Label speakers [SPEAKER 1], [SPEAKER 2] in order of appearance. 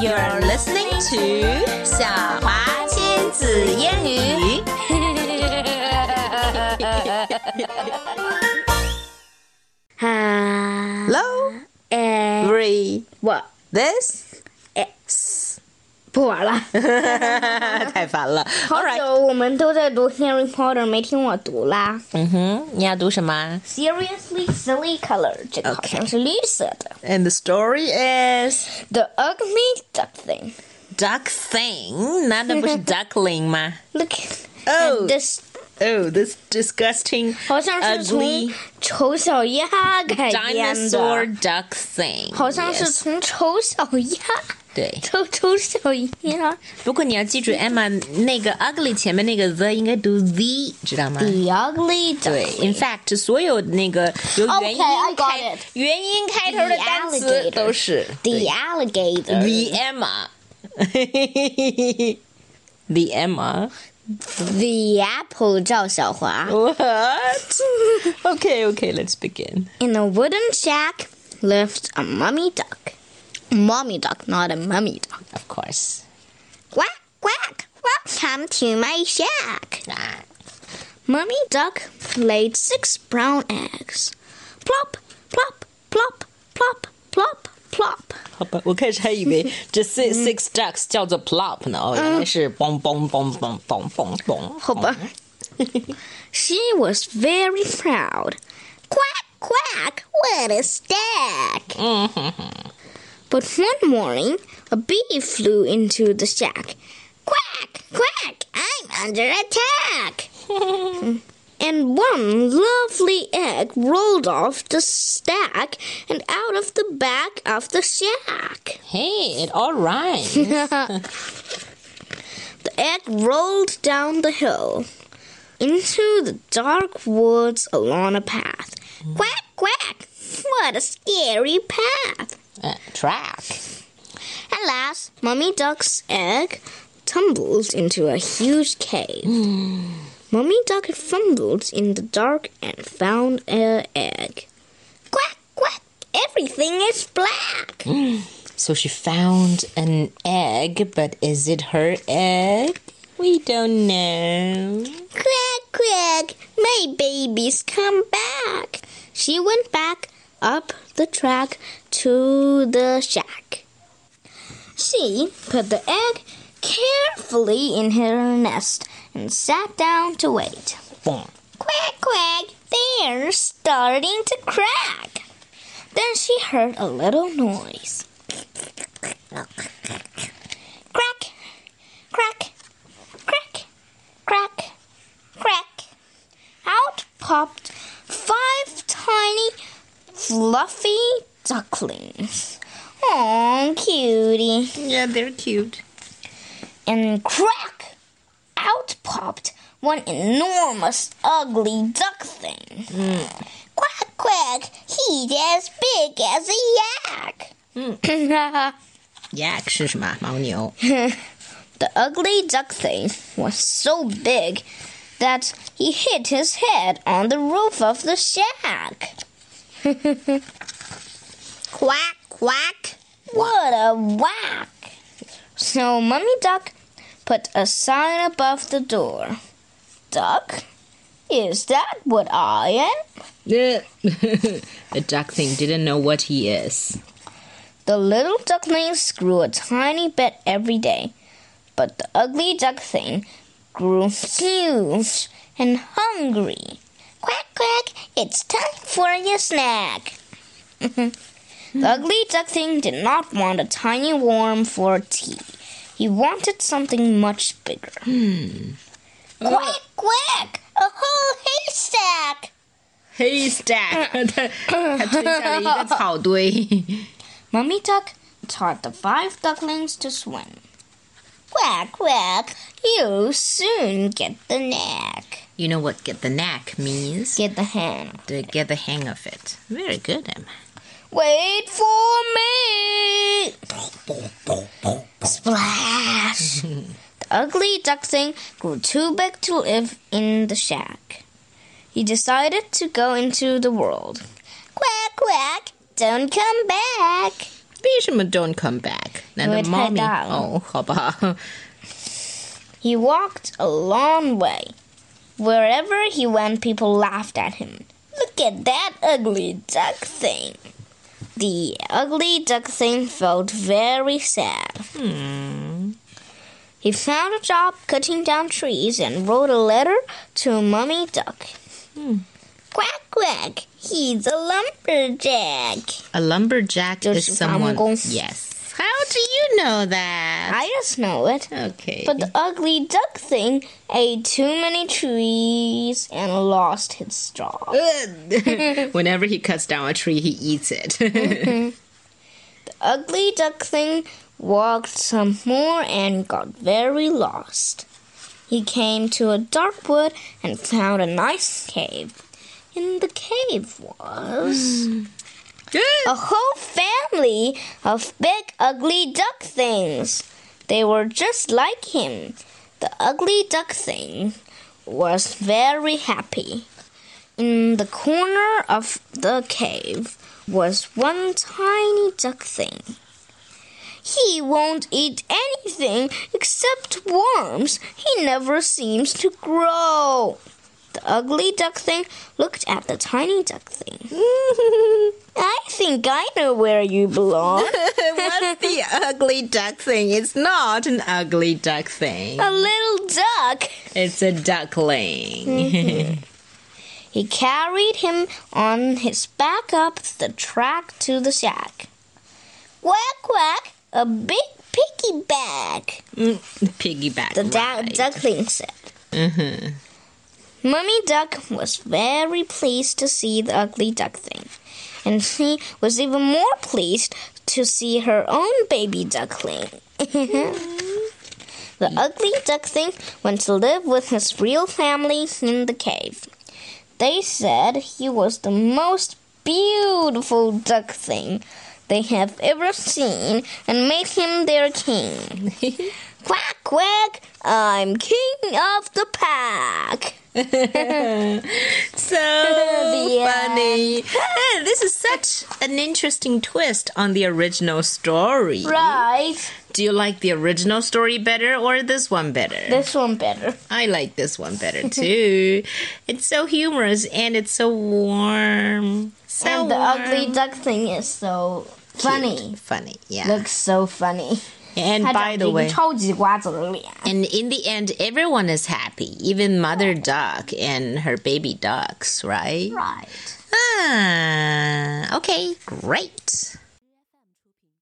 [SPEAKER 1] You're listening to 小华亲子英语。Hello,
[SPEAKER 2] Eh,
[SPEAKER 1] three,
[SPEAKER 2] what?
[SPEAKER 1] this.
[SPEAKER 2] X 不玩了。
[SPEAKER 1] 太烦了。
[SPEAKER 2] 好
[SPEAKER 1] All right.
[SPEAKER 2] 久我们都在读 Harry Potter，没听我读啦。
[SPEAKER 1] 嗯哼，你要读什么
[SPEAKER 2] Seriously silly color，这个好像是绿色的。
[SPEAKER 1] ？And the story is
[SPEAKER 2] The ugly duck thing.
[SPEAKER 1] duck thing，难道不是 duckling 吗
[SPEAKER 2] Look
[SPEAKER 1] Oh.
[SPEAKER 2] at this，
[SPEAKER 1] ？Oh, this disgusting
[SPEAKER 2] 好像是从
[SPEAKER 1] ugly
[SPEAKER 2] 丑小鸭改编
[SPEAKER 1] dinosaur
[SPEAKER 2] 的，
[SPEAKER 1] duck thing。
[SPEAKER 2] 好像是
[SPEAKER 1] Yes
[SPEAKER 2] 从丑小鸭。
[SPEAKER 1] 对。
[SPEAKER 2] 丑丑小鸭
[SPEAKER 1] 不过你要记住，Emma 那个 ugly 前面那个 the 应该读 the，知道吗？
[SPEAKER 2] ，The ugly duck。
[SPEAKER 1] 对，in fact，所有那个有元音
[SPEAKER 2] Okay, I got
[SPEAKER 1] 开
[SPEAKER 2] it.
[SPEAKER 1] 元音开头的
[SPEAKER 2] The
[SPEAKER 1] 单词
[SPEAKER 2] alligator.
[SPEAKER 1] 都是
[SPEAKER 2] The
[SPEAKER 1] 对
[SPEAKER 2] alligator.
[SPEAKER 1] the Emma。the Emma.
[SPEAKER 2] The apple 赵小华。
[SPEAKER 1] What? okay, okay, let's begin.
[SPEAKER 2] In a wooden shack lived a mummy duck. Mommy duck, not a mummy duck.
[SPEAKER 1] Of course.
[SPEAKER 2] Quack, quack, welcome to my shack.
[SPEAKER 1] Ah,
[SPEAKER 2] Mummy duck laid six brown eggs. Plop, plop, plop, plop, plop, plop.
[SPEAKER 1] 好吧，我开始还以为这 six six ducks 叫做 plop 呢，哦，原来是嘣嘣嘣嘣嘣嘣嘣。
[SPEAKER 2] 好吧。She was very proud. Quack, quack, what a stack. But one morning, a bee flew into the shack. Quack, quack, I'm under attack. and one lovely egg rolled off the stack and out of the back of the shack.
[SPEAKER 1] Hey, it all rhymes.
[SPEAKER 2] The egg rolled down the hill into the dark woods along a path. Mm. Quack, quack! What a scary path!
[SPEAKER 1] Track.
[SPEAKER 2] At last, Mummy Duck's egg tumbled into a huge cave. Hmm. Mummy Duck fumbled in the dark and found an egg. Quack, quack! Everything is black!
[SPEAKER 1] So she found an egg, but is it her egg? We don't know.
[SPEAKER 2] Quack, quack! My babies come back! She went back up the track to the shack. She put the egg carefully in her nest and sat down to wait. Quack, quack! They're starting to crack. Then she heard a little noise. Crack, crack, crack, crack, crack. Out popped five tiny, fluffy ducklings. Oh, cutie.
[SPEAKER 1] Yeah, they're cute.
[SPEAKER 2] And crack! Out popped one enormous, ugly duck thing. Quack, quack! He's as big as a yak.
[SPEAKER 1] Yak 是什么？牦牛。
[SPEAKER 2] the ugly duck thing was so big that he hit his head on the roof of the shack. quack, quack! What a whack! So Mummy Duck put a sign above the door. Duck? Is that what I am?
[SPEAKER 1] Yeah. the duck thing didn't know what he is.
[SPEAKER 2] The little ducklings grew a tiny bit every day, but the ugly duck thing grew huge and hungry. Quack, quack, it's time for your snack. the ugly duck thing did not want a tiny worm for tea. He wanted something much bigger. Quack, quack, a whole haystack.
[SPEAKER 1] Haystack，他他吞下了一个草堆。
[SPEAKER 2] Mummy Duck taught the five ducklings to swim. Quack, quack, you soon get the knack.
[SPEAKER 1] You know what get the knack means?
[SPEAKER 2] Get the hang.
[SPEAKER 1] To get the hang of it. Very good, Emma.
[SPEAKER 2] Wait for me! Splash! the ugly duck thing grew too big to live in the shack. He decided to go into the world. Quack, quack, don't come back.
[SPEAKER 1] 为什么 don't come back？难道
[SPEAKER 2] 因为太
[SPEAKER 1] 猫咪？
[SPEAKER 2] 大了。
[SPEAKER 1] 哦，好吧。
[SPEAKER 2] He walked a long way. Wherever he went, people laughed at him. Look at that ugly duck thing. The ugly duckling felt very sad.
[SPEAKER 1] Hmm.
[SPEAKER 2] He found a job cutting down trees and wrote a letter to Mummy Duck.
[SPEAKER 1] Hmm.
[SPEAKER 2] Quack quack, he's a lumberjack.
[SPEAKER 1] A lumberjack is someone. Yes. How do you know that?
[SPEAKER 2] I just know it.
[SPEAKER 1] Okay.
[SPEAKER 2] But the ugly duck thing ate too many trees and lost his job.
[SPEAKER 1] Whenever he cuts down a tree, he eats it.
[SPEAKER 2] The ugly duck thing walked some more and got very lost. He came to a dark wood and found a nice cave. In the cave was a whole family of big ugly duck things. They were just like him. The ugly duck thing was very happy. In the corner of the cave was one tiny duck thing. He won't eat anything except worms. He never seems to grow. The ugly duck thing looked at the tiny duck thing. I think I know where you belong.
[SPEAKER 1] What's the ugly duck thing? It's not an ugly duck thing.
[SPEAKER 2] A little duck.
[SPEAKER 1] It's a duckling.
[SPEAKER 2] He carried him on his back up the track to the shack. Quack quack, a big piggy bag,
[SPEAKER 1] Piggyback.
[SPEAKER 2] the da-
[SPEAKER 1] ride.
[SPEAKER 2] duckling said.
[SPEAKER 1] Mhm.
[SPEAKER 2] Mummy Duck was very pleased to see the ugly duck thing, and she was even more pleased to see her own baby duckling. the ugly duck thing went to live with his real family in the cave. They said he was the most beautiful duck thing they have ever seen and made him their king. quack, quack, I'm king of the pack.
[SPEAKER 1] So funny. Eh, this is such an interesting twist on the original story.
[SPEAKER 2] Right.
[SPEAKER 1] Do you like the original story better or this one better?
[SPEAKER 2] This one better.
[SPEAKER 1] I like this one better too. it's so humorous and it's so warm. So
[SPEAKER 2] and the
[SPEAKER 1] warm.
[SPEAKER 2] ugly duck thing is so funny.
[SPEAKER 1] Funny, yeah.
[SPEAKER 2] Looks so funny.
[SPEAKER 1] and
[SPEAKER 2] 它
[SPEAKER 1] by
[SPEAKER 2] 长着
[SPEAKER 1] the
[SPEAKER 2] 一个
[SPEAKER 1] way,
[SPEAKER 2] 超级瓜子的脸。
[SPEAKER 1] and in the end, everyone is happy, even Mother Duck and her baby ducks, right?
[SPEAKER 2] Right.
[SPEAKER 1] Ah, okay, great.